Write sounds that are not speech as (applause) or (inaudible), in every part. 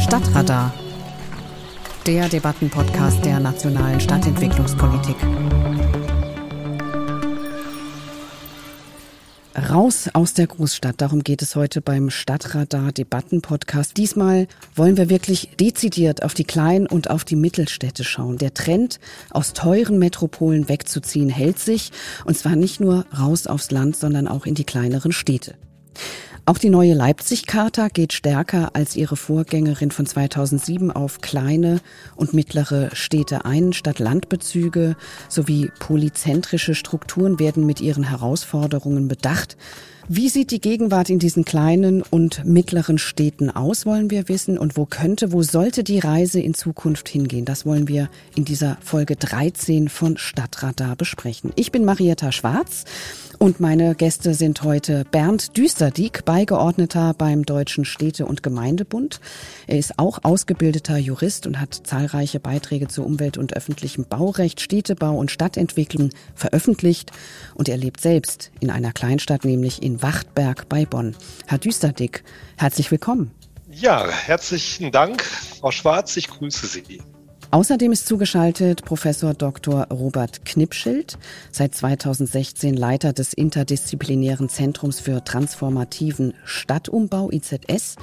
Stadtradar, der Debattenpodcast der nationalen Stadtentwicklungspolitik. Raus aus der Großstadt, darum geht es heute beim Stadtradar Debattenpodcast. Diesmal wollen wir wirklich dezidiert auf die Klein- und auf die Mittelstädte schauen. Der Trend, aus teuren Metropolen wegzuziehen, hält sich, und zwar nicht nur raus aufs Land, sondern auch in die kleineren Städte. Auch die neue Leipzig-Charta geht stärker als ihre Vorgängerin von 2007 auf kleine und mittlere Städte ein. Stadt-Land-Bezüge sowie polyzentrische Strukturen werden mit ihren Herausforderungen bedacht. Wie sieht die Gegenwart in diesen kleinen und mittleren Städten aus, wollen wir wissen. Und wo könnte, wo sollte die Reise in Zukunft hingehen? Das wollen wir in dieser Folge 13 von Stadtradar besprechen. Ich bin Marietta Schwarz. Und meine Gäste sind heute Bernd Düsterdiek, Beigeordneter beim Deutschen Städte- und Gemeindebund. Er ist auch ausgebildeter Jurist und hat zahlreiche Beiträge zu Umwelt- und öffentlichem Baurecht, Städtebau und Stadtentwicklung veröffentlicht. Und er lebt selbst in einer Kleinstadt, nämlich in Wachtberg bei Bonn. Herr Düsterdick, herzlich willkommen. Ja, herzlichen Dank, Frau Schwarz. Ich grüße Sie. Außerdem ist zugeschaltet Professor Dr. Robert Knipschild, seit 2016 Leiter des interdisziplinären Zentrums für transformativen Stadtumbau IZS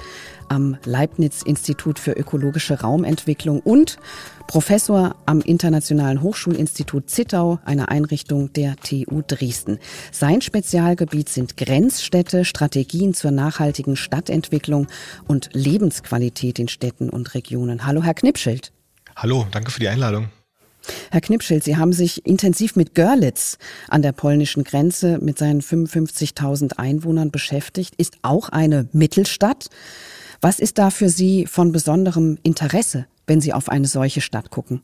am Leibniz Institut für ökologische Raumentwicklung und Professor am Internationalen Hochschulinstitut Zittau, einer Einrichtung der TU Dresden. Sein Spezialgebiet sind Grenzstädte, Strategien zur nachhaltigen Stadtentwicklung und Lebensqualität in Städten und Regionen. Hallo, Herr Knipschild. Hallo, danke für die Einladung. Herr Knipschild, Sie haben sich intensiv mit Görlitz an der polnischen Grenze mit seinen 55.000 Einwohnern beschäftigt, ist auch eine Mittelstadt. Was ist da für Sie von besonderem Interesse, wenn Sie auf eine solche Stadt gucken?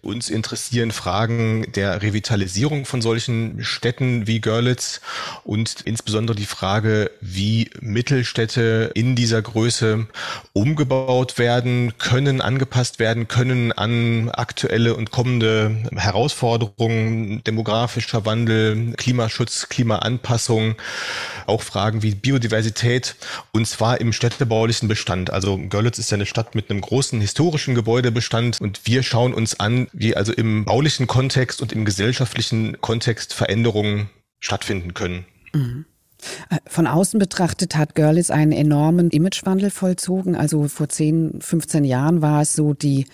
Uns interessieren Fragen der Revitalisierung von solchen Städten wie Görlitz und insbesondere die Frage, wie Mittelstädte in dieser Größe umgebaut werden können, angepasst werden können an aktuelle und kommende Herausforderungen, demografischer Wandel, Klimaschutz, Klimaanpassung, auch Fragen wie Biodiversität und zwar im städtebaulichen Bestand. Also Görlitz ist ja eine Stadt mit einem großen historischen Gebäudebestand und wir schauen uns an, wie also im baulichen Kontext und im gesellschaftlichen Kontext Veränderungen stattfinden können. Mhm. Von außen betrachtet hat Görlitz einen enormen Imagewandel vollzogen. Also vor 10, 15 Jahren war es so die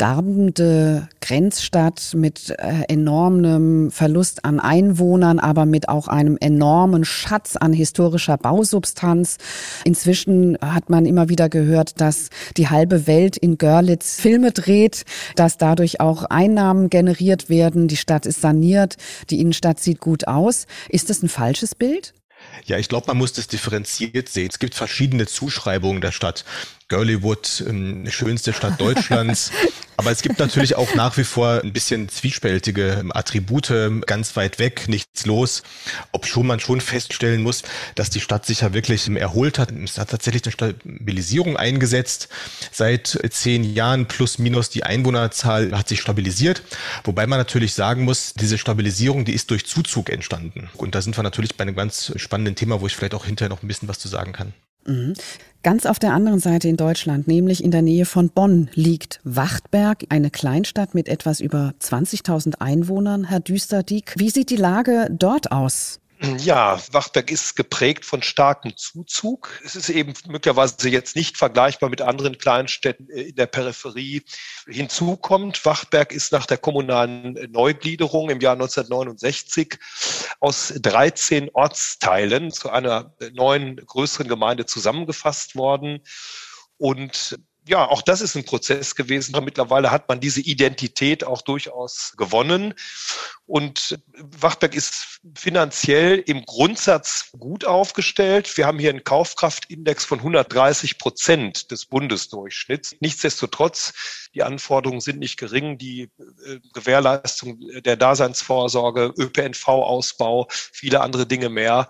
darbende Grenzstadt mit äh, enormem Verlust an Einwohnern, aber mit auch einem enormen Schatz an historischer Bausubstanz. Inzwischen hat man immer wieder gehört, dass die halbe Welt in Görlitz Filme dreht, dass dadurch auch Einnahmen generiert werden. Die Stadt ist saniert, die Innenstadt sieht gut aus. Ist das ein falsches Bild? Ja, ich glaube, man muss das differenziert sehen. Es gibt verschiedene Zuschreibungen der Stadt. Girlywood, ähm, schönste Stadt Deutschlands. (laughs) Aber es gibt natürlich auch nach wie vor ein bisschen zwiespältige ähm, Attribute, ganz weit weg, nichts los. Ob schon man schon feststellen muss, dass die Stadt sich ja wirklich ähm, erholt hat. Es hat tatsächlich eine Stabilisierung eingesetzt. Seit zehn Jahren plus minus die Einwohnerzahl hat sich stabilisiert. Wobei man natürlich sagen muss, diese Stabilisierung, die ist durch Zuzug entstanden. Und da sind wir natürlich bei einem ganz spannenden Thema, wo ich vielleicht auch hinterher noch ein bisschen was zu sagen kann. Mhm. Ganz auf der anderen Seite in Deutschland, nämlich in der Nähe von Bonn, liegt Wachtberg, eine Kleinstadt mit etwas über 20.000 Einwohnern. Herr Düsterdiek, wie sieht die Lage dort aus? Ja, Wachtberg ist geprägt von starkem Zuzug. Es ist eben möglicherweise jetzt nicht vergleichbar mit anderen Kleinstädten äh, in der Peripherie. Hinzu kommt, Wachtberg ist nach der kommunalen Neugliederung im Jahr 1969 aus 13 Ortsteilen zu einer neuen größeren Gemeinde zusammengefasst worden. Und ja, auch das ist ein Prozess gewesen. Mittlerweile hat man diese Identität auch durchaus gewonnen. Und Wachberg ist finanziell im Grundsatz gut aufgestellt. Wir haben hier einen Kaufkraftindex von 130 Prozent des Bundesdurchschnitts. Nichtsdestotrotz, die Anforderungen sind nicht gering. Die äh, Gewährleistung der Daseinsvorsorge, ÖPNV-Ausbau, viele andere Dinge mehr.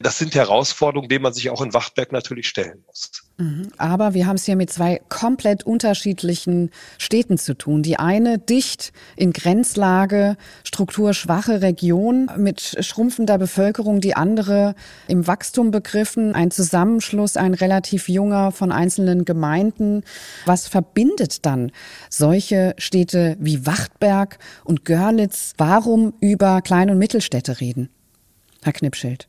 Das sind Herausforderungen, denen man sich auch in Wachtberg natürlich stellen muss. Mhm. Aber wir haben es hier mit zwei komplett unterschiedlichen Städten zu tun. Die eine dicht in Grenzlage, Struktur infrastrukturschwache Region mit schrumpfender Bevölkerung, die andere im Wachstum begriffen, ein Zusammenschluss, ein relativ junger von einzelnen Gemeinden. Was verbindet dann solche Städte wie Wachtberg und Görlitz? Warum über Klein- und Mittelstädte reden? Herr Knipschild.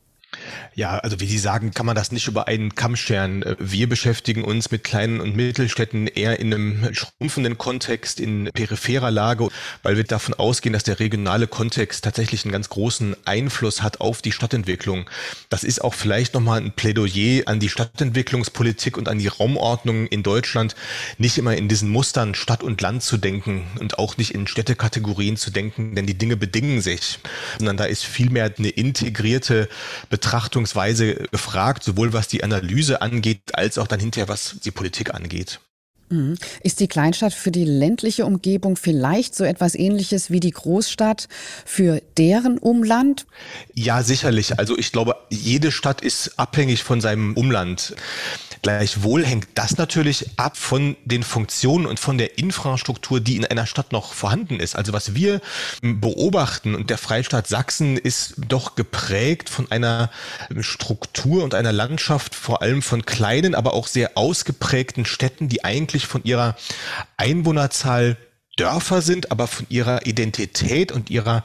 Ja, also wie Sie sagen, kann man das nicht über einen Kamm scheren. Wir beschäftigen uns mit kleinen und Mittelstädten eher in einem schrumpfenden Kontext, in peripherer Lage, weil wir davon ausgehen, dass der regionale Kontext tatsächlich einen ganz großen Einfluss hat auf die Stadtentwicklung. Das ist auch vielleicht nochmal ein Plädoyer an die Stadtentwicklungspolitik und an die Raumordnung in Deutschland, nicht immer in diesen Mustern Stadt und Land zu denken und auch nicht in Städtekategorien zu denken, denn die Dinge bedingen sich, sondern da ist vielmehr eine integrierte Betrachtungsweise gefragt, sowohl was die Analyse angeht, als auch dann hinterher, was die Politik angeht. Mhm. Ist die Kleinstadt für die ländliche Umgebung vielleicht so etwas ähnliches wie die Großstadt für deren Umland? Ja, sicherlich. Also ich glaube, jede Stadt ist abhängig von seinem Umland. Gleichwohl hängt das natürlich ab von den Funktionen und von der Infrastruktur, die in einer Stadt noch vorhanden ist. Also was wir beobachten und der Freistaat Sachsen ist doch geprägt von einer Struktur und einer Landschaft, vor allem von kleinen, aber auch sehr ausgeprägten Städten, die eigentlich von ihrer Einwohnerzahl Dörfer sind, aber von ihrer Identität und ihrer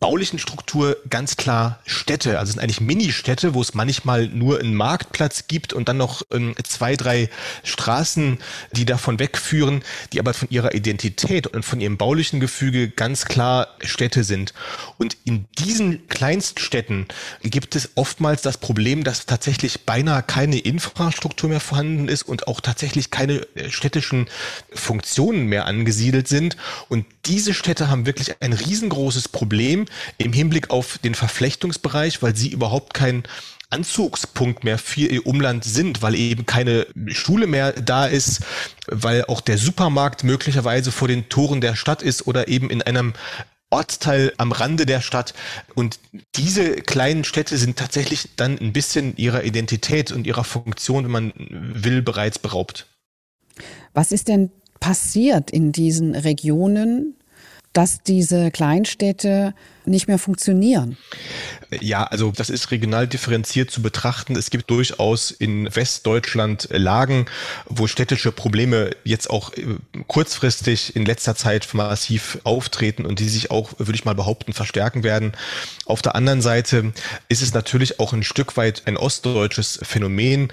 baulichen Struktur ganz klar Städte. Also es sind eigentlich Mini-Städte, wo es manchmal nur einen Marktplatz gibt und dann noch ähm, zwei, drei Straßen, die davon wegführen, die aber von ihrer Identität und von ihrem baulichen Gefüge ganz klar Städte sind. Und in diesen Kleinststädten gibt es oftmals das Problem, dass tatsächlich beinahe keine Infrastruktur mehr vorhanden ist und auch tatsächlich keine äh, städtischen Funktionen mehr angesiedelt sind. Und diese Städte haben wirklich ein riesengroßes Problem, im Hinblick auf den Verflechtungsbereich, weil sie überhaupt kein Anzugspunkt mehr für ihr Umland sind, weil eben keine Schule mehr da ist, weil auch der Supermarkt möglicherweise vor den Toren der Stadt ist oder eben in einem Ortsteil am Rande der Stadt. Und diese kleinen Städte sind tatsächlich dann ein bisschen ihrer Identität und ihrer Funktion, wenn man will, bereits beraubt. Was ist denn passiert in diesen Regionen, dass diese Kleinstädte nicht mehr funktionieren. Ja, also das ist regional differenziert zu betrachten. Es gibt durchaus in Westdeutschland Lagen, wo städtische Probleme jetzt auch äh, kurzfristig in letzter Zeit massiv auftreten und die sich auch, würde ich mal behaupten, verstärken werden. Auf der anderen Seite ist es natürlich auch ein Stück weit ein ostdeutsches Phänomen.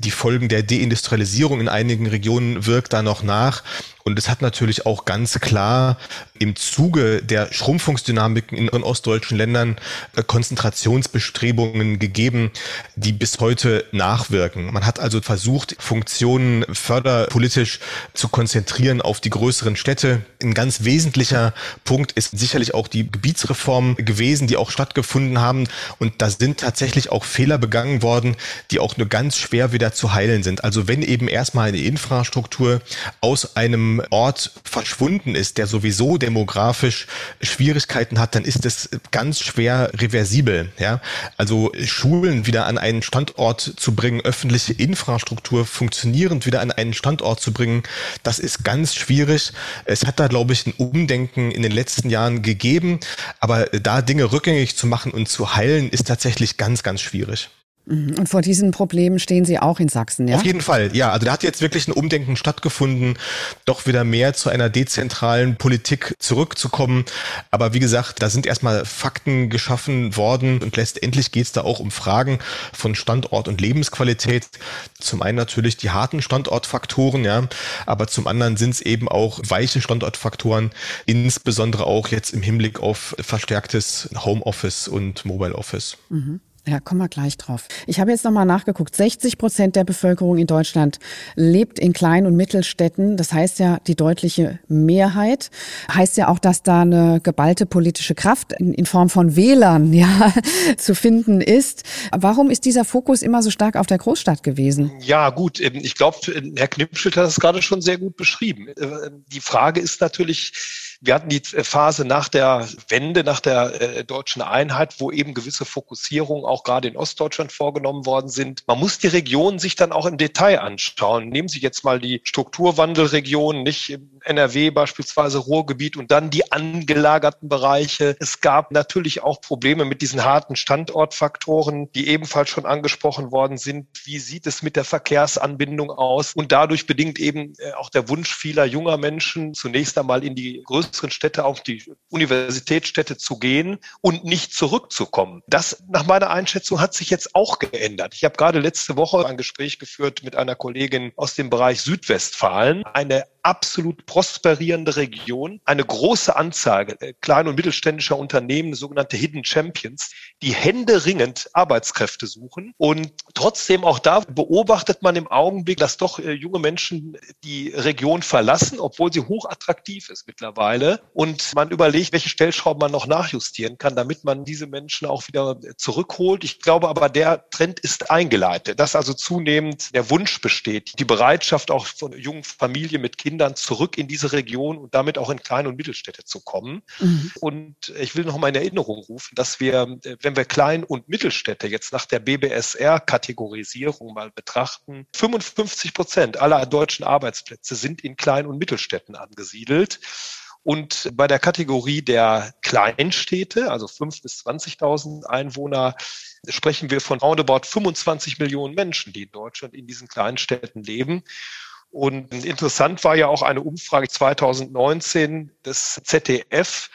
Die Folgen der Deindustrialisierung in einigen Regionen wirkt da noch nach. Und es hat natürlich auch ganz klar im Zuge der Schrumpfungsdynamiken in ostdeutschen Ländern äh, Konzentrationsbestrebungen gegeben, die bis heute nachwirken. Man hat also versucht, Funktionen förderpolitisch zu konzentrieren auf die größeren Städte. Ein ganz wesentlicher Punkt ist sicherlich auch die Gebietsreform gewesen, die auch stattgefunden haben. Und da sind tatsächlich auch Fehler begangen worden, die auch nur ganz schwer wieder zu heilen sind. Also wenn eben erstmal eine Infrastruktur aus einem Ort verschwunden ist, der sowieso demografisch Schwierigkeiten hat, dann ist es ganz schwer reversibel. Ja? Also Schulen wieder an einen Standort zu bringen, öffentliche Infrastruktur funktionierend wieder an einen Standort zu bringen, das ist ganz schwierig. Es hat da, glaube ich, ein Umdenken in den letzten Jahren gegeben, aber da Dinge rückgängig zu machen und zu heilen, ist tatsächlich ganz, ganz schwierig. Mhm. Und vor diesen Problemen stehen Sie auch in Sachsen, ja? Auf jeden Fall, ja. Also da hat jetzt wirklich ein Umdenken stattgefunden, doch wieder mehr zu einer dezentralen Politik zurückzukommen. Aber wie gesagt, da sind erstmal Fakten geschaffen worden und letztendlich geht es da auch um Fragen von Standort und Lebensqualität. Zum einen natürlich die harten Standortfaktoren, ja, aber zum anderen sind es eben auch weiche Standortfaktoren, insbesondere auch jetzt im Hinblick auf verstärktes Homeoffice und Mobile Office. Mhm. Ja, kommen wir gleich drauf. Ich habe jetzt nochmal nachgeguckt. 60 Prozent der Bevölkerung in Deutschland lebt in Klein- und Mittelstädten. Das heißt ja die deutliche Mehrheit. Heißt ja auch, dass da eine geballte politische Kraft in, Form von Wählern (laughs) ja, zu finden ist. Warum ist dieser Fokus immer so stark auf der Großstadt gewesen? Ja, gut. Ich glaube, Herr Knipschild hat es gerade schon sehr gut beschrieben. Äh, die Frage ist natürlich, wir hatten die Phase nach der Wende, nach der äh, deutschen Einheit, wo eben gewisse Fokussierungen auch gerade in Ostdeutschland vorgenommen worden sind. Man muss die Regionen sich dann auch im Detail anschauen. Nehmen Sie jetzt mal die Strukturwandelregionen, nicht NRW beispielsweise Ruhrgebiet und dann die angelagerten Bereiche. Es gab natürlich auch Probleme mit diesen harten Standortfaktoren, die ebenfalls schon angesprochen worden sind. Wie sieht es mit der Verkehrsanbindung aus? Und dadurch bedingt eben äh, auch der Wunsch vieler junger Menschen, zunächst einmal in die größeren Städte, auf die Universitätsstädte zu gehen und nicht zurückzukommen. Das nach meiner Einschätzung hat sich jetzt auch geändert. Ich habe gerade letzte Woche ein Gespräch geführt mit einer Kollegin aus dem Bereich Südwestfalen. Eine absolut prosperierende Region, eine große Anzahl äh, klein- und mittelständischer Unternehmen, sogenannte Hidden Champions, die händeringend Arbeitskräfte suchen. Und trotzdem auch da beobachtet man im Augenblick, dass doch äh, junge Menschen die Region verlassen, obwohl sie hochattraktiv ist mittlerweile. Und man überlegt, welche Stellschrauben man noch nachjustieren kann, damit man diese Menschen auch wieder zurückholt. Ich glaube aber, der Trend ist eingeleitet, dass also zunehmend der Wunsch besteht, die Bereitschaft auch von jungen Familien mit Kindern Kindern zurück in diese Region und damit auch in Klein- und Mittelstädte zu kommen. Mhm. Und ich will noch mal in Erinnerung rufen, dass wir, wenn wir Klein- und Mittelstädte jetzt nach der BBSR-Kategorisierung mal betrachten, 55 Prozent aller deutschen Arbeitsplätze sind in Klein- und Mittelstädten angesiedelt. Und bei der Kategorie der Kleinstädte, also 5.000 bis 20.000 Einwohner, sprechen wir von roundabout 25 Millionen Menschen, die in Deutschland in diesen Kleinstädten leben. Und interessant war ja auch eine Umfrage 2019 des ZDF.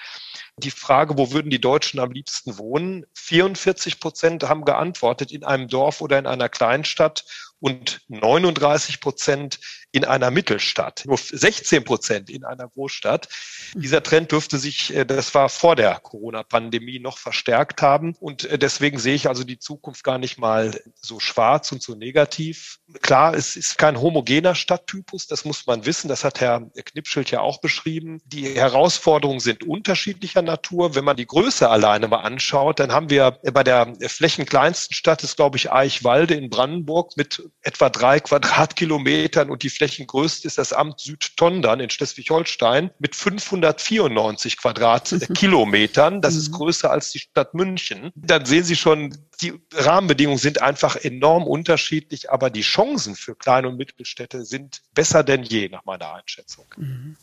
Die Frage, wo würden die Deutschen am liebsten wohnen? 44 Prozent haben geantwortet in einem Dorf oder in einer Kleinstadt und 39 Prozent in einer Mittelstadt, nur 16 Prozent in einer Großstadt. Dieser Trend dürfte sich, äh, das war vor der Corona-Pandemie, noch verstärkt haben. Und äh, deswegen sehe ich also die Zukunft gar nicht mal so schwarz und so negativ. Klar, es ist kein homogener Stadttypus, das muss man wissen. Das hat Herr Knipschild ja auch beschrieben. Die Herausforderungen sind unterschiedlicher Natur. Wenn man die Größe alleine mal anschaut, dann haben wir bei der flächenkleinsten Stadt, ist glaube ich Eichwalde in Brandenburg mit etwa drei Quadratkilometern und die flächengrößte ist das Amt Südtondern in Schleswig-Holstein mit 594 Quadratkilometern. Das ist mhm. größer als die Stadt München. Dann sehen Sie schon, die Rahmenbedingungen sind einfach enorm unterschiedlich, aber die Chancen für Klein- und Mittelstädte sind besser denn je nach meiner Einschätzung. Mhm.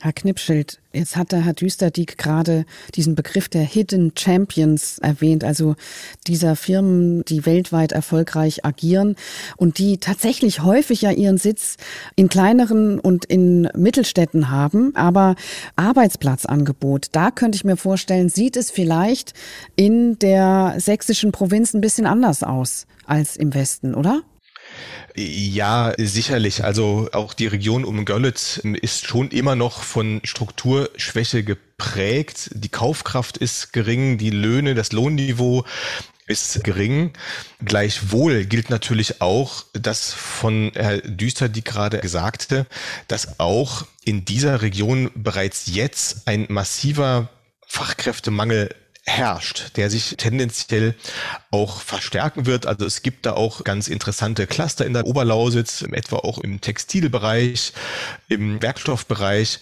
Herr Knipschild, jetzt hat der Herr Düsterdiek gerade diesen Begriff der Hidden Champions erwähnt, also dieser Firmen, die weltweit erfolgreich agieren und die tatsächlich häufig ja ihren Sitz in kleineren und in Mittelstädten haben, aber Arbeitsplatzangebot, da könnte ich mir vorstellen, sieht es vielleicht in der sächsischen Provinz ein bisschen anders aus als im Westen, oder? Ja, sicherlich. Also auch die Region um Görlitz ist schon immer noch von Strukturschwäche geprägt. Die Kaufkraft ist gering, die Löhne, das Lohnniveau ist gering. Gleichwohl gilt natürlich auch, dass von Herr Düster, die gerade gesagte, dass auch in dieser Region bereits jetzt ein massiver Fachkräftemangel herrscht, der sich tendenziell auch verstärken wird. Also es gibt da auch ganz interessante Cluster in der Oberlausitz, etwa auch im Textilbereich, im Werkstoffbereich.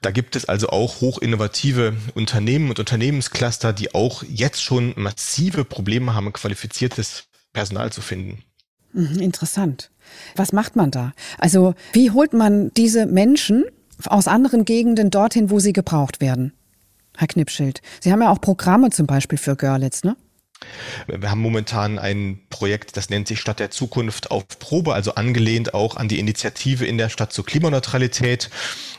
Da gibt es also auch hochinnovative Unternehmen und Unternehmenscluster, die auch jetzt schon massive Probleme haben, qualifiziertes Personal zu finden. Mhm, interessant. Was macht man da? Also wie holt man diese Menschen aus anderen Gegenden dorthin, wo sie gebraucht werden? Herr Knipschild. Sie haben ja auch Programme zum Beispiel für Görlitz, ne? Wir haben momentan ein Projekt, das nennt sich Stadt der Zukunft auf Probe, also angelehnt auch an die Initiative in der Stadt zur Klimaneutralität.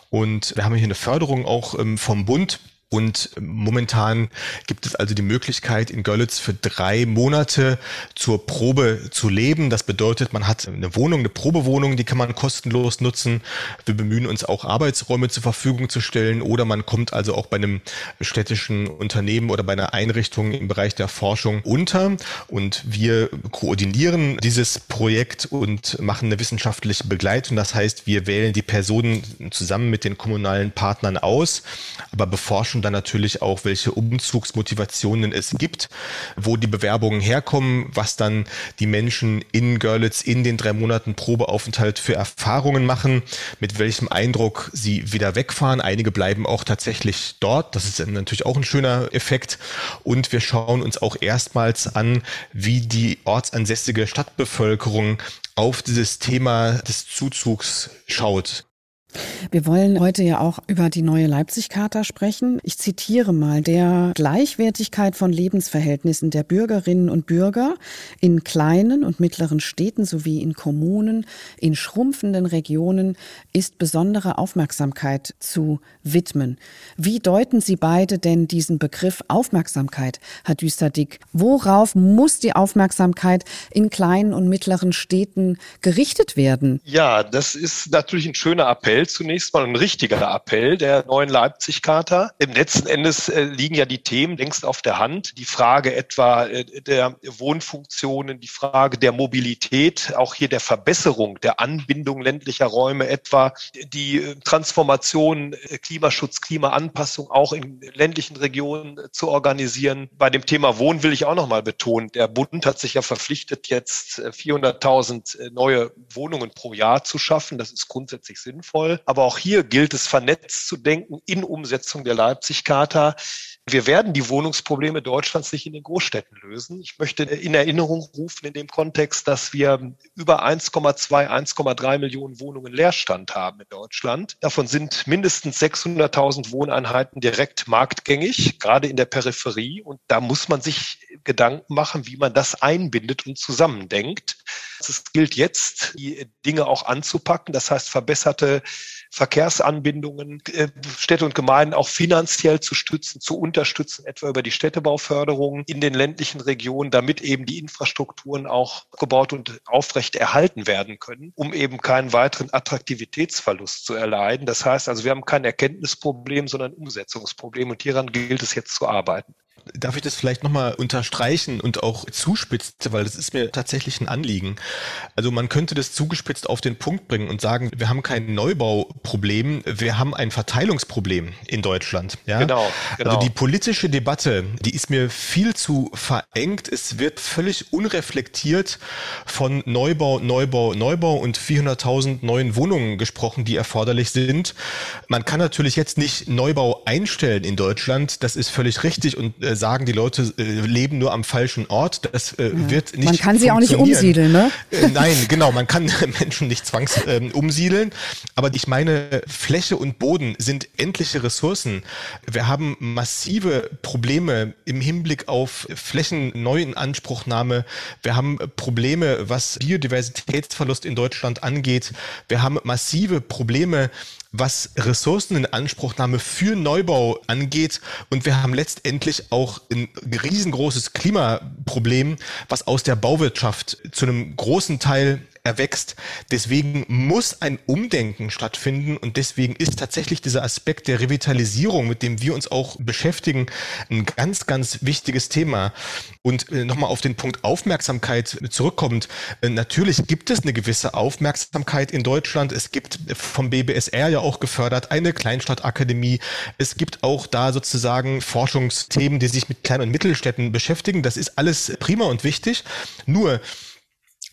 Und wir haben hier eine Förderung auch ähm, vom Bund und momentan gibt es also die Möglichkeit, in Görlitz für drei Monate zur Probe zu leben. Das bedeutet, man hat eine Wohnung, eine Probewohnung, die kann man kostenlos nutzen. Wir bemühen uns auch Arbeitsräume zur Verfügung zu stellen oder man kommt also auch bei einem städtischen Unternehmen oder bei einer Einrichtung im Bereich der Forschung unter. Und wir koordinieren dieses Projekt und machen eine wissenschaftliche Begleitung. Das heißt, wir wählen die Personen zusammen mit den kommunalen Partnern aus, aber beforschen dann natürlich auch, welche Umzugsmotivationen es gibt, wo die Bewerbungen herkommen, was dann die Menschen in Görlitz in den drei Monaten Probeaufenthalt für Erfahrungen machen, mit welchem Eindruck sie wieder wegfahren. Einige bleiben auch tatsächlich dort. Das ist natürlich auch ein schöner Effekt. Und wir schauen uns auch erstmals an, wie die ortsansässige Stadtbevölkerung auf dieses Thema des Zuzugs schaut. Wir wollen heute ja auch über die neue Leipzig-Charta sprechen. Ich zitiere mal, der Gleichwertigkeit von Lebensverhältnissen der Bürgerinnen und Bürger in kleinen und mittleren Städten sowie in Kommunen, in schrumpfenden Regionen ist besondere Aufmerksamkeit zu widmen. Wie deuten Sie beide denn diesen Begriff Aufmerksamkeit, Herr Düsterdick? Worauf muss die Aufmerksamkeit in kleinen und mittleren Städten gerichtet werden? Ja, das ist natürlich ein schöner Appell Appell zunächst mal, ein richtiger Appell der neuen Leipzig-Charta. Im letzten Endes äh, liegen ja die Themen längst auf der Hand. Die Frage etwa äh, der Wohnfunktionen, die Frage der Mobilität, auch hier der Verbesserung der Anbindung ländlicher Räume etwa, die äh, Transformation, Klimaschutz, Klimaanpassung auch in ländlichen Regionen zu organisieren. Bei dem Thema Wohnen will ich auch noch mal betonen, der Bund hat sich ja verpflichtet, jetzt 400.000 neue Wohnungen pro Jahr zu schaffen. Das ist grundsätzlich sinnvoll. Aber auch hier gilt es, vernetzt zu denken in Umsetzung der Leipzig-Charta. Wir werden die Wohnungsprobleme Deutschlands nicht in den Großstädten lösen. Ich möchte in Erinnerung rufen in dem Kontext, dass wir über 1,2, 1,3 Millionen Wohnungen Leerstand haben in Deutschland. Davon sind mindestens 600.000 Wohneinheiten direkt marktgängig, gerade in der Peripherie. Und da muss man sich Gedanken machen, wie man das einbindet und zusammendenkt. Es gilt jetzt, die Dinge auch anzupacken. Das heißt, verbesserte Verkehrsanbindungen, äh, Städte und Gemeinden auch finanziell zu stützen, zu unterstützen, etwa über die Städtebauförderung in den ländlichen Regionen, damit eben die Infrastrukturen auch gebaut und aufrecht erhalten werden können, um eben keinen weiteren Attraktivitätsverlust zu erleiden. Das heißt also, wir haben kein Erkenntnisproblem, sondern ein Umsetzungsproblem und hieran gilt es jetzt zu arbeiten. Darf ich das vielleicht nochmal unterstreichen und auch zuspitzen, weil das ist mir tatsächlich ein Anliegen. Also man könnte das zugespitzt auf den Punkt bringen und sagen, wir haben kein Neubauproblem, wir haben ein Verteilungsproblem in Deutschland. Ja? Genau, genau. Also die politische Debatte, die ist mir viel zu verengt. Es wird völlig unreflektiert von Neubau, Neubau, Neubau und 400.000 neuen Wohnungen gesprochen, die erforderlich sind. Man kann natürlich jetzt nicht Neubau einstellen in Deutschland. Das ist völlig richtig und äh, sagen, die Leute äh, leben nur am falschen Ort. Das äh, ja. wird nicht Man kann sie auch nicht umsiedeln, ne? Äh, nein, genau, man kann (laughs) Menschen nicht zwangs ähm, umsiedeln. Aber ich meine, Fläche und Boden sind endliche Ressourcen. Wir haben massive Probleme im Hinblick auf Flächenneuinanspruchnahme. Wir haben Probleme, was Biodiversitätsverlust in Deutschland angeht. Wir haben massive Probleme was Ressourceninanspruchnahme für Neubau angeht. Und wir haben letztendlich auch ein riesengroßes Klimaproblem, was aus der Bauwirtschaft zu einem großen Teil erwächst. Deswegen muss ein Umdenken stattfinden und deswegen ist tatsächlich dieser Aspekt der Revitalisierung, mit dem wir uns auch beschäftigen, ein ganz, ganz wichtiges Thema. Und äh, nochmal auf den Punkt Aufmerksamkeit zurückkommend. Äh, natürlich gibt es eine gewisse Aufmerksamkeit in Deutschland. Es gibt vom BBSR ja auch gefördert eine Kleinstadtakademie. Es gibt auch da sozusagen Forschungsthemen, die sich mit Klein- und Mittelstädten beschäftigen. Das ist alles prima und wichtig. Nur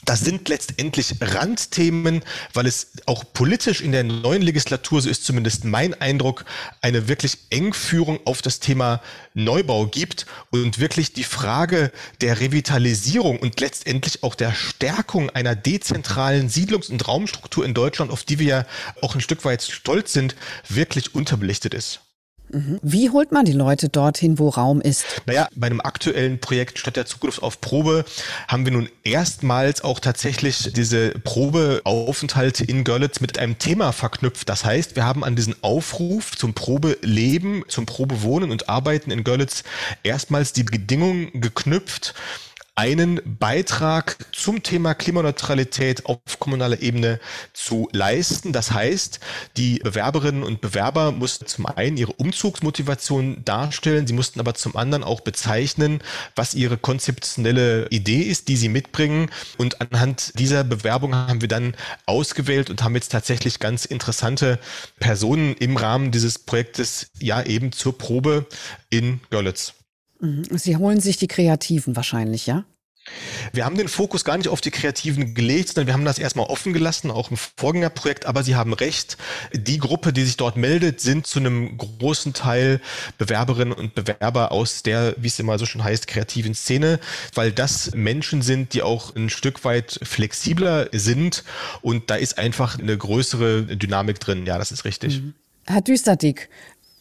das sind letztendlich Randthemen, weil es auch politisch in der neuen Legislatur, so ist zumindest mein Eindruck, eine wirklich Engführung auf das Thema Neubau gibt und wirklich die Frage der Revitalisierung und letztendlich auch der Stärkung einer dezentralen Siedlungs- und Raumstruktur in Deutschland, auf die wir ja auch ein Stück weit stolz sind, wirklich unterbelichtet ist. Wie holt man die Leute dorthin, wo Raum ist? Naja, bei einem aktuellen Projekt Stadt der Zukunft auf Probe haben wir nun erstmals auch tatsächlich diese Probeaufenthalte in Görlitz mit einem Thema verknüpft. Das heißt, wir haben an diesen Aufruf zum Probeleben, zum Probewohnen und Arbeiten in Görlitz erstmals die Bedingungen geknüpft, einen Beitrag zum Thema Klimaneutralität auf kommunaler Ebene zu leisten. Das heißt, die Bewerberinnen und Bewerber mussten zum einen ihre Umzugsmotivation darstellen, sie mussten aber zum anderen auch bezeichnen, was ihre konzeptionelle Idee ist, die sie mitbringen. Und anhand dieser Bewerbung haben wir dann ausgewählt und haben jetzt tatsächlich ganz interessante Personen im Rahmen dieses Projektes ja eben zur Probe in Görlitz. Mhm. Sie holen sich die Kreativen wahrscheinlich, ja? Wir haben den Fokus gar nicht auf die Kreativen gelegt, sondern wir haben das erstmal offen gelassen, auch im Vorgängerprojekt. Aber Sie haben recht, die Gruppe, die sich dort meldet, sind zu einem großen Teil Bewerberinnen und Bewerber aus der, wie es immer so schon heißt, kreativen Szene, weil das Menschen sind, die auch ein Stück weit flexibler sind und da ist einfach eine größere Dynamik drin. Ja, das ist richtig. Mhm. Herr Düsterdick,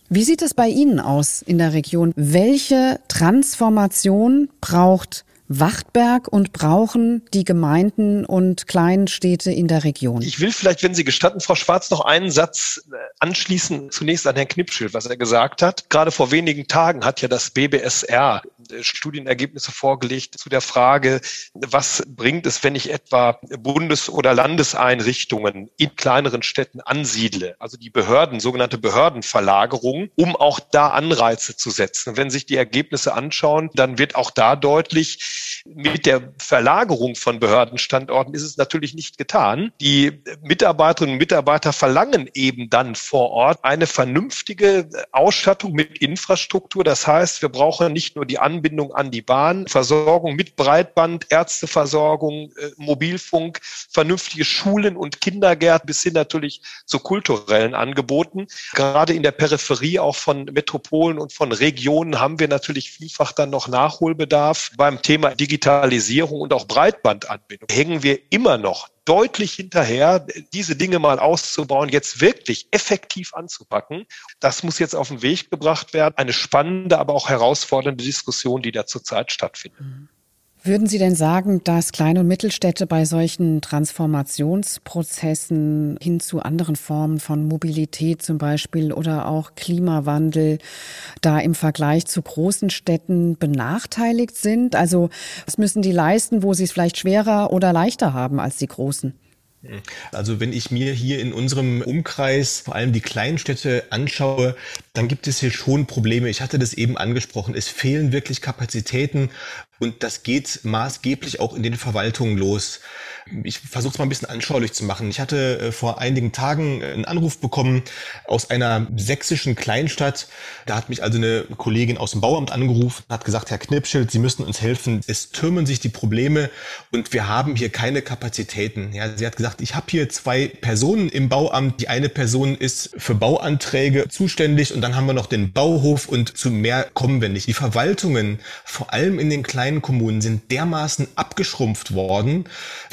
wie sieht es bei Ihnen aus in der Region? Welche Transformation braucht Wachtberg und brauchen die Gemeinden und kleinen Städte in der Region? Ich will vielleicht, wenn Sie gestatten, Frau Schwarz, noch einen Satz äh, anschließen, zunächst an Herrn Knipschild, was er gesagt hat. Gerade vor wenigen Tagen hat ja das BBSR Studienergebnisse vorgelegt zu der Frage, was bringt es, wenn ich etwa Bundes- oder Landeseinrichtungen in kleineren Städten ansiedle, also die Behörden, sogenannte Behördenverlagerung, um auch da Anreize zu setzen. wenn sich die Ergebnisse anschauen, dann wird auch da deutlich, mit der Verlagerung von Behördenstandorten ist es natürlich nicht getan. Die Mitarbeiterinnen und Mitarbeiter verlangen eben dann vor Ort eine vernünftige Ausstattung mit Infrastruktur. Das heißt, wir brauchen nicht nur die Anbindung an die Bahn, Versorgung mit Breitband, Ärzteversorgung, äh, Mobilfunk, vernünftige Schulen und Kindergärten bis hin natürlich zu kulturellen Angeboten. Gerade in der Peripherie auch von Metropolen und von Regionen haben wir natürlich vielfach dann noch Nachholbedarf. Beim Thema Digitalisierung und auch Breitbandanbindung hängen wir immer noch deutlich hinterher, diese Dinge mal auszubauen, jetzt wirklich effektiv anzupacken. Das muss jetzt auf den Weg gebracht werden. Eine spannende, aber auch herausfordernde Diskussion, die da zurzeit stattfindet. Mhm. Würden Sie denn sagen, dass Klein- und Mittelstädte bei solchen Transformationsprozessen hin zu anderen Formen von Mobilität zum Beispiel oder auch Klimawandel da im Vergleich zu großen Städten benachteiligt sind? Also was müssen die leisten, wo sie es vielleicht schwerer oder leichter haben als die großen? Also wenn ich mir hier in unserem Umkreis vor allem die kleinen Städte anschaue, dann gibt es hier schon Probleme. Ich hatte das eben angesprochen. Es fehlen wirklich Kapazitäten und das geht maßgeblich auch in den Verwaltungen los. Ich versuche es mal ein bisschen anschaulich zu machen. Ich hatte äh, vor einigen Tagen einen Anruf bekommen aus einer sächsischen Kleinstadt. Da hat mich also eine Kollegin aus dem Bauamt angerufen, hat gesagt, Herr Knipschild, Sie müssen uns helfen. Es türmen sich die Probleme und wir haben hier keine Kapazitäten. Ja, sie hat gesagt, ich habe hier zwei Personen im Bauamt. Die eine Person ist für Bauanträge zuständig und dann haben wir noch den Bauhof und zu mehr kommen wir nicht. Die Verwaltungen, vor allem in den kleinen kleinen Kommunen sind dermaßen abgeschrumpft worden,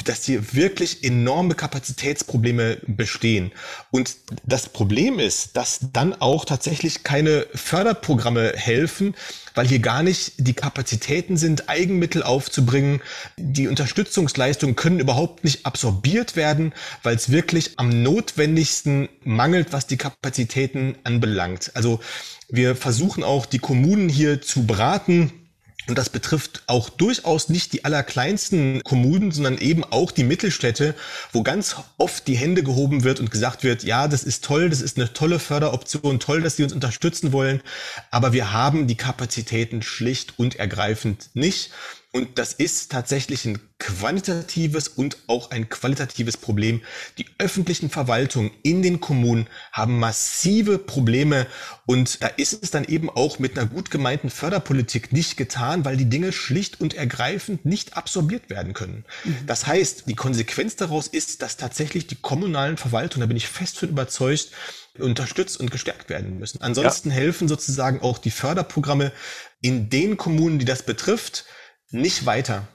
dass hier wirklich enorme Kapazitätsprobleme bestehen. Und das Problem ist, dass dann auch tatsächlich keine Förderprogramme helfen, weil hier gar nicht die Kapazitäten sind, Eigenmittel aufzubringen. Die Unterstützungsleistungen können überhaupt nicht absorbiert werden, weil es wirklich am notwendigsten mangelt, was die Kapazitäten anbelangt. Also wir versuchen auch die Kommunen hier zu beraten, und das betrifft auch durchaus nicht die allerkleinsten Kommunen, sondern eben auch die Mittelstädte, wo ganz oft die Hände gehoben wird und gesagt wird, ja, das ist toll, das ist eine tolle Förderoption, toll, dass Sie uns unterstützen wollen, aber wir haben die Kapazitäten schlicht und ergreifend nicht. Und das ist tatsächlich ein quantitatives und auch ein qualitatives Problem. Die öffentlichen Verwaltungen in den Kommunen haben massive Probleme und da ist es dann eben auch mit einer gut gemeinten Förderpolitik nicht getan, weil die Dinge schlicht und ergreifend nicht absorbiert werden können. Mhm. Das heißt, die Konsequenz daraus ist, dass tatsächlich die kommunalen Verwaltungen, da bin ich fest von überzeugt, unterstützt und gestärkt werden müssen. Ansonsten ja. helfen sozusagen auch die Förderprogramme in den Kommunen, die das betrifft, nicht weiter.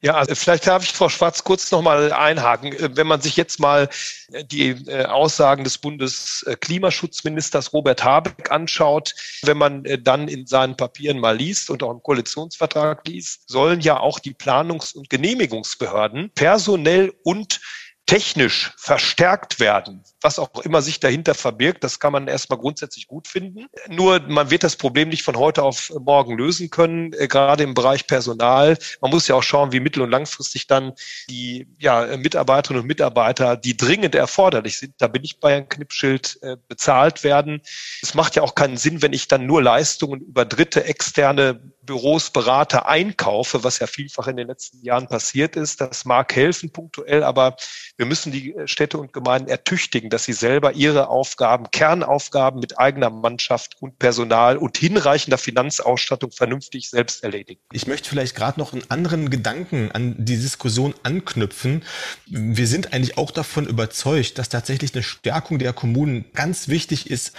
Ja, also vielleicht darf ich Frau Schwarz kurz noch mal einhaken. Äh, wenn man sich jetzt mal äh, die äh, Aussagen des Bundesklimaschutzministers Robert Habeck anschaut, wenn man dann in seinen Papieren mal liest und auch im Koalitionsvertrag liest, sollen ja auch die Planungs- und Genehmigungsbehörden personell und technisch verstärkt werden, was auch immer sich dahinter verbirgt, das kann man erstmal grundsätzlich gut finden. Nur man wird das Problem nicht von heute auf morgen lösen können, äh, gerade im Bereich Personal. Man muss ja auch schauen, wie mittel- und langfristig dann die ja, Mitarbeiterinnen und Mitarbeiter, die dringend erforderlich sind, da bin ich bei Herrn Knippschild, äh, bezahlt werden. Es macht ja auch keinen Sinn, wenn ich dann nur Leistungen über dritte externe Büros, Berater einkaufe, was ja vielfach in den letzten Jahren passiert ist. Das mag helfen punktuell, aber wir müssen die Städte und Gemeinden ertüchtigen, dass sie selber ihre Aufgaben, Kernaufgaben mit eigener Mannschaft und Personal und hinreichender Finanzausstattung vernünftig selbst erledigen. Ich möchte vielleicht gerade noch einen anderen Gedanken an die Diskussion anknüpfen. Wir sind eigentlich auch davon überzeugt, dass tatsächlich eine Stärkung der Kommunen ganz wichtig ist,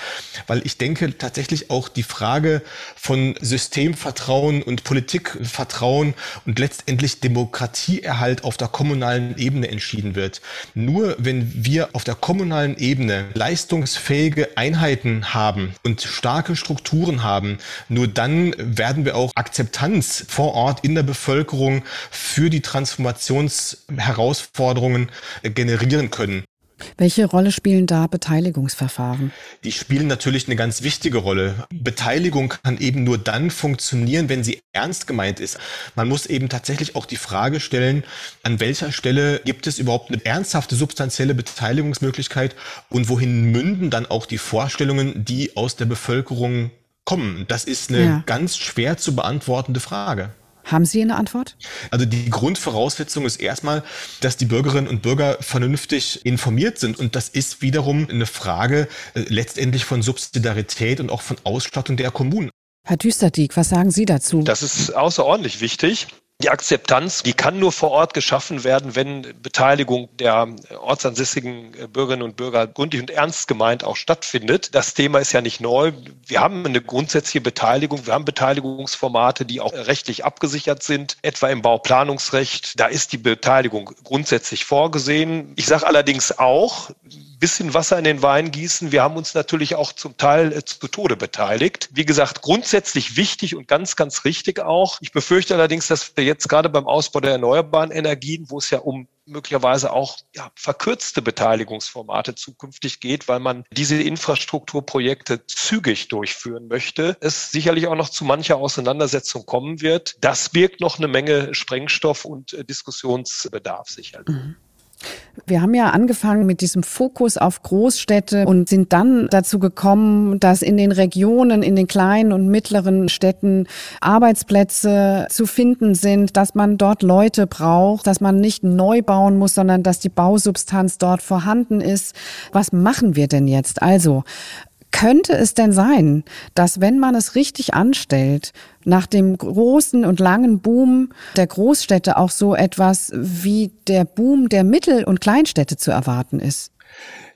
weil ich denke tatsächlich auch die Frage von Systemvertrauen und Politikvertrauen und letztendlich Demokratieerhalt auf der kommunalen Ebene entschieden wird. Nur wenn wir auf der kommunalen Ebene leistungsfähige Einheiten haben und starke Strukturen haben, nur dann werden wir auch Akzeptanz vor Ort in der Bevölkerung für die Transformationsherausforderungen generieren können. Welche Rolle spielen da Beteiligungsverfahren? Die spielen natürlich eine ganz wichtige Rolle. Beteiligung kann eben nur dann funktionieren, wenn sie ernst gemeint ist. Man muss eben tatsächlich auch die Frage stellen, an welcher Stelle gibt es überhaupt eine ernsthafte substanzielle Beteiligungsmöglichkeit und wohin münden dann auch die Vorstellungen, die aus der Bevölkerung kommen. Das ist eine ja. ganz schwer zu beantwortende Frage. Haben Sie eine Antwort? Also die Grundvoraussetzung ist erstmal, dass die Bürgerinnen und Bürger vernünftig informiert sind. Und das ist wiederum eine Frage äh, letztendlich von Subsidiarität und auch von Ausstattung der Kommunen. Herr Düsterdiek, was sagen Sie dazu? Das ist außerordentlich wichtig. Die Akzeptanz, die kann nur vor Ort geschaffen werden, wenn Beteiligung der ortsansässigen Bürgerinnen und Bürger gründlich und ernst gemeint auch stattfindet. Das Thema ist ja nicht neu. Wir haben eine grundsätzliche Beteiligung. Wir haben Beteiligungsformate, die auch rechtlich abgesichert sind, etwa im Bauplanungsrecht. Da ist die Beteiligung grundsätzlich vorgesehen. Ich sage allerdings auch, bisschen Wasser in den Wein gießen. Wir haben uns natürlich auch zum Teil äh, zu Tode beteiligt. Wie gesagt, grundsätzlich wichtig und ganz, ganz richtig auch. Ich befürchte allerdings, dass wir jetzt gerade beim Ausbau der erneuerbaren Energien, wo es ja um möglicherweise auch ja, verkürzte Beteiligungsformate zukünftig geht, weil man diese Infrastrukturprojekte zügig durchführen möchte, es sicherlich auch noch zu mancher Auseinandersetzung kommen wird. Das birgt noch eine Menge Sprengstoff und äh, Diskussionsbedarf sicherlich. Mhm. Wir haben ja angefangen mit diesem Fokus auf Großstädte und sind dann dazu gekommen, dass in den Regionen, in den kleinen und mittleren Städten Arbeitsplätze zu finden sind, dass man dort Leute braucht, dass man nicht neu bauen muss, sondern dass die Bausubstanz dort vorhanden ist. Was machen wir denn jetzt? Also, könnte es denn sein, dass wenn man es richtig anstellt, nach dem großen und langen Boom der Großstädte auch so etwas wie der Boom der Mittel- und Kleinstädte zu erwarten ist?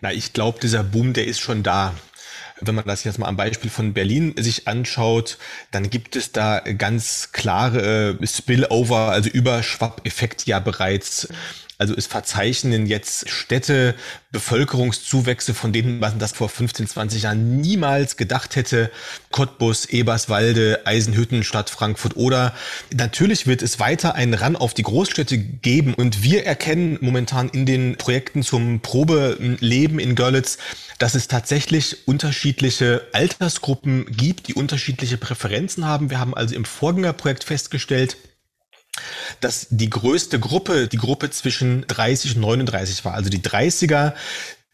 Na, ich glaube, dieser Boom, der ist schon da. Wenn man das jetzt mal am Beispiel von Berlin sich anschaut, dann gibt es da ganz klare Spillover, also Überschwappeffekt ja bereits. Also es verzeichnen jetzt Städte Bevölkerungszuwächse, von denen man das vor 15, 20 Jahren niemals gedacht hätte. Cottbus, Eberswalde, Eisenhütten, Stadt Frankfurt oder natürlich wird es weiter einen Ran auf die Großstädte geben und wir erkennen momentan in den Projekten zum Probeleben in Görlitz, dass es tatsächlich unterschiedliche Altersgruppen gibt, die unterschiedliche Präferenzen haben. Wir haben also im Vorgängerprojekt festgestellt, dass die größte Gruppe die Gruppe zwischen 30 und 39 war. Also die 30er,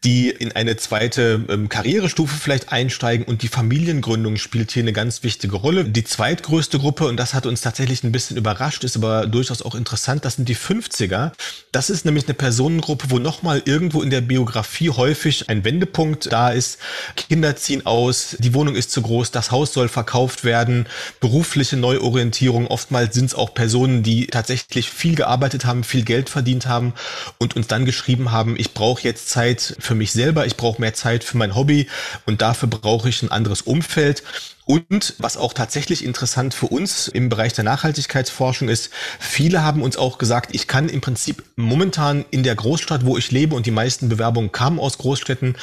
die in eine zweite ähm, Karrierestufe vielleicht einsteigen und die Familiengründung spielt hier eine ganz wichtige Rolle. Die zweitgrößte Gruppe, und das hat uns tatsächlich ein bisschen überrascht, ist aber durchaus auch interessant, das sind die 50er. Das ist nämlich eine Personengruppe, wo nochmal irgendwo in der Biografie häufig ein Wendepunkt da ist. Kinder ziehen aus, die Wohnung ist zu groß, das Haus soll verkauft werden, berufliche Neuorientierung. Oftmals sind es auch Personen, die tatsächlich viel gearbeitet haben, viel Geld verdient haben und uns dann geschrieben haben, ich brauche jetzt Zeit für mich selber, ich brauche mehr Zeit für mein Hobby und dafür brauche ich ein anderes Umfeld. Und was auch tatsächlich interessant für uns im Bereich der Nachhaltigkeitsforschung ist, viele haben uns auch gesagt, ich kann im Prinzip momentan in der Großstadt, wo ich lebe und die meisten Bewerbungen kamen aus Großstädten,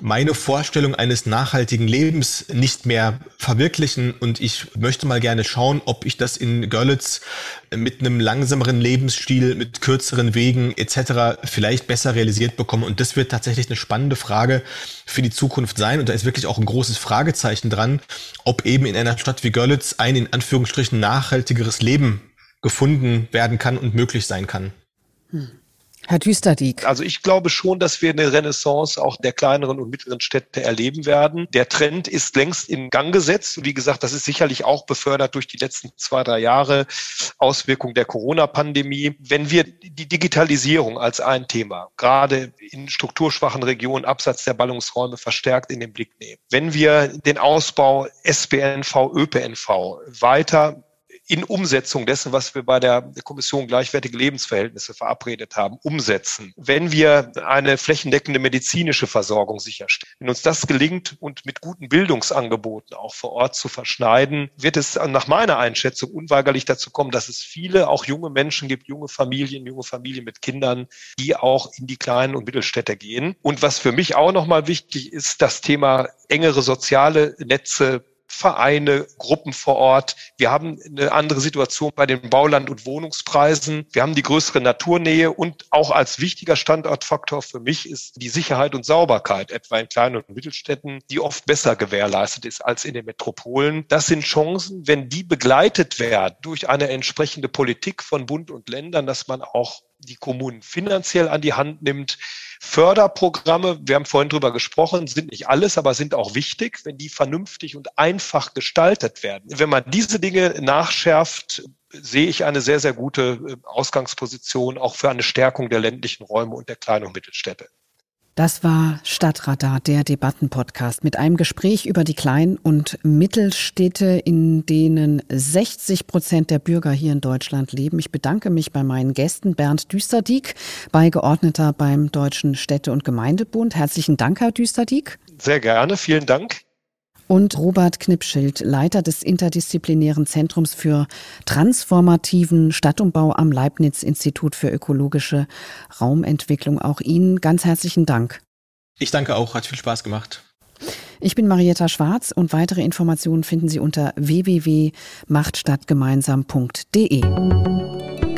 meine Vorstellung eines nachhaltigen Lebens nicht mehr verwirklichen und ich möchte mal gerne schauen, ob ich das in Görlitz mit einem langsameren Lebensstil, mit kürzeren Wegen etc. vielleicht besser realisiert bekomme. Und das wird tatsächlich eine spannende Frage für die Zukunft sein. Und da ist wirklich auch ein großes Fragezeichen dran, ob eben in einer Stadt wie Görlitz ein in Anführungsstrichen nachhaltigeres Leben gefunden werden kann und möglich sein kann. Hm. Herr Düsterdieck. Also ich glaube schon, dass wir eine Renaissance auch der kleineren und mittleren Städte erleben werden. Der Trend ist längst in Gang gesetzt. Wie gesagt, das ist sicherlich auch befördert durch die letzten zwei, drei Jahre Auswirkungen der Corona-Pandemie. Wenn wir die Digitalisierung als ein Thema, gerade in strukturschwachen Regionen, Absatz der Ballungsräume verstärkt in den Blick nehmen, wenn wir den Ausbau SBNV, ÖPNV weiter in Umsetzung dessen, was wir bei der Kommission gleichwertige Lebensverhältnisse verabredet haben, umsetzen. Wenn wir eine flächendeckende medizinische Versorgung sicherstellen, wenn uns das gelingt und mit guten Bildungsangeboten auch vor Ort zu verschneiden, wird es nach meiner Einschätzung unweigerlich dazu kommen, dass es viele, auch junge Menschen gibt, junge Familien, junge Familien mit Kindern, die auch in die kleinen und Mittelstädte gehen. Und was für mich auch nochmal wichtig ist, das Thema engere soziale Netze Vereine, Gruppen vor Ort. Wir haben eine andere Situation bei den Bauland- und Wohnungspreisen. Wir haben die größere Naturnähe und auch als wichtiger Standortfaktor für mich ist die Sicherheit und Sauberkeit, etwa in kleinen und Mittelstädten, die oft besser gewährleistet ist als in den Metropolen. Das sind Chancen, wenn die begleitet werden durch eine entsprechende Politik von Bund und Ländern, dass man auch die Kommunen finanziell an die Hand nimmt, Förderprogramme, wir haben vorhin drüber gesprochen, sind nicht alles, aber sind auch wichtig, wenn die vernünftig und einfach gestaltet werden. Wenn man diese Dinge nachschärft, sehe ich eine sehr, sehr gute äh, Ausgangsposition auch für eine Stärkung der ländlichen Räume und der kleinen und Mittelstädte. Das war Stadtradar, der Debattenpodcast mit einem Gespräch über die Klein- und Mittelstädte, in denen 60 Prozent der Bürger hier in Deutschland leben. Ich bedanke mich bei meinen Gästen Bernd Düsterdieck, Beigeordneter beim Deutschen Städte- und Gemeindebund. Herzlichen Dank, Herr Düsterdieck. Sehr gerne, vielen Dank und Robert Knipschild, Leiter des interdisziplinären Zentrums für transformativen Stadtumbau am Leibniz Institut für ökologische Raumentwicklung. Auch Ihnen ganz herzlichen Dank. Ich danke auch, hat viel Spaß gemacht. Ich bin Marietta Schwarz und weitere Informationen finden Sie unter www.machtstadtgemeinsam.de.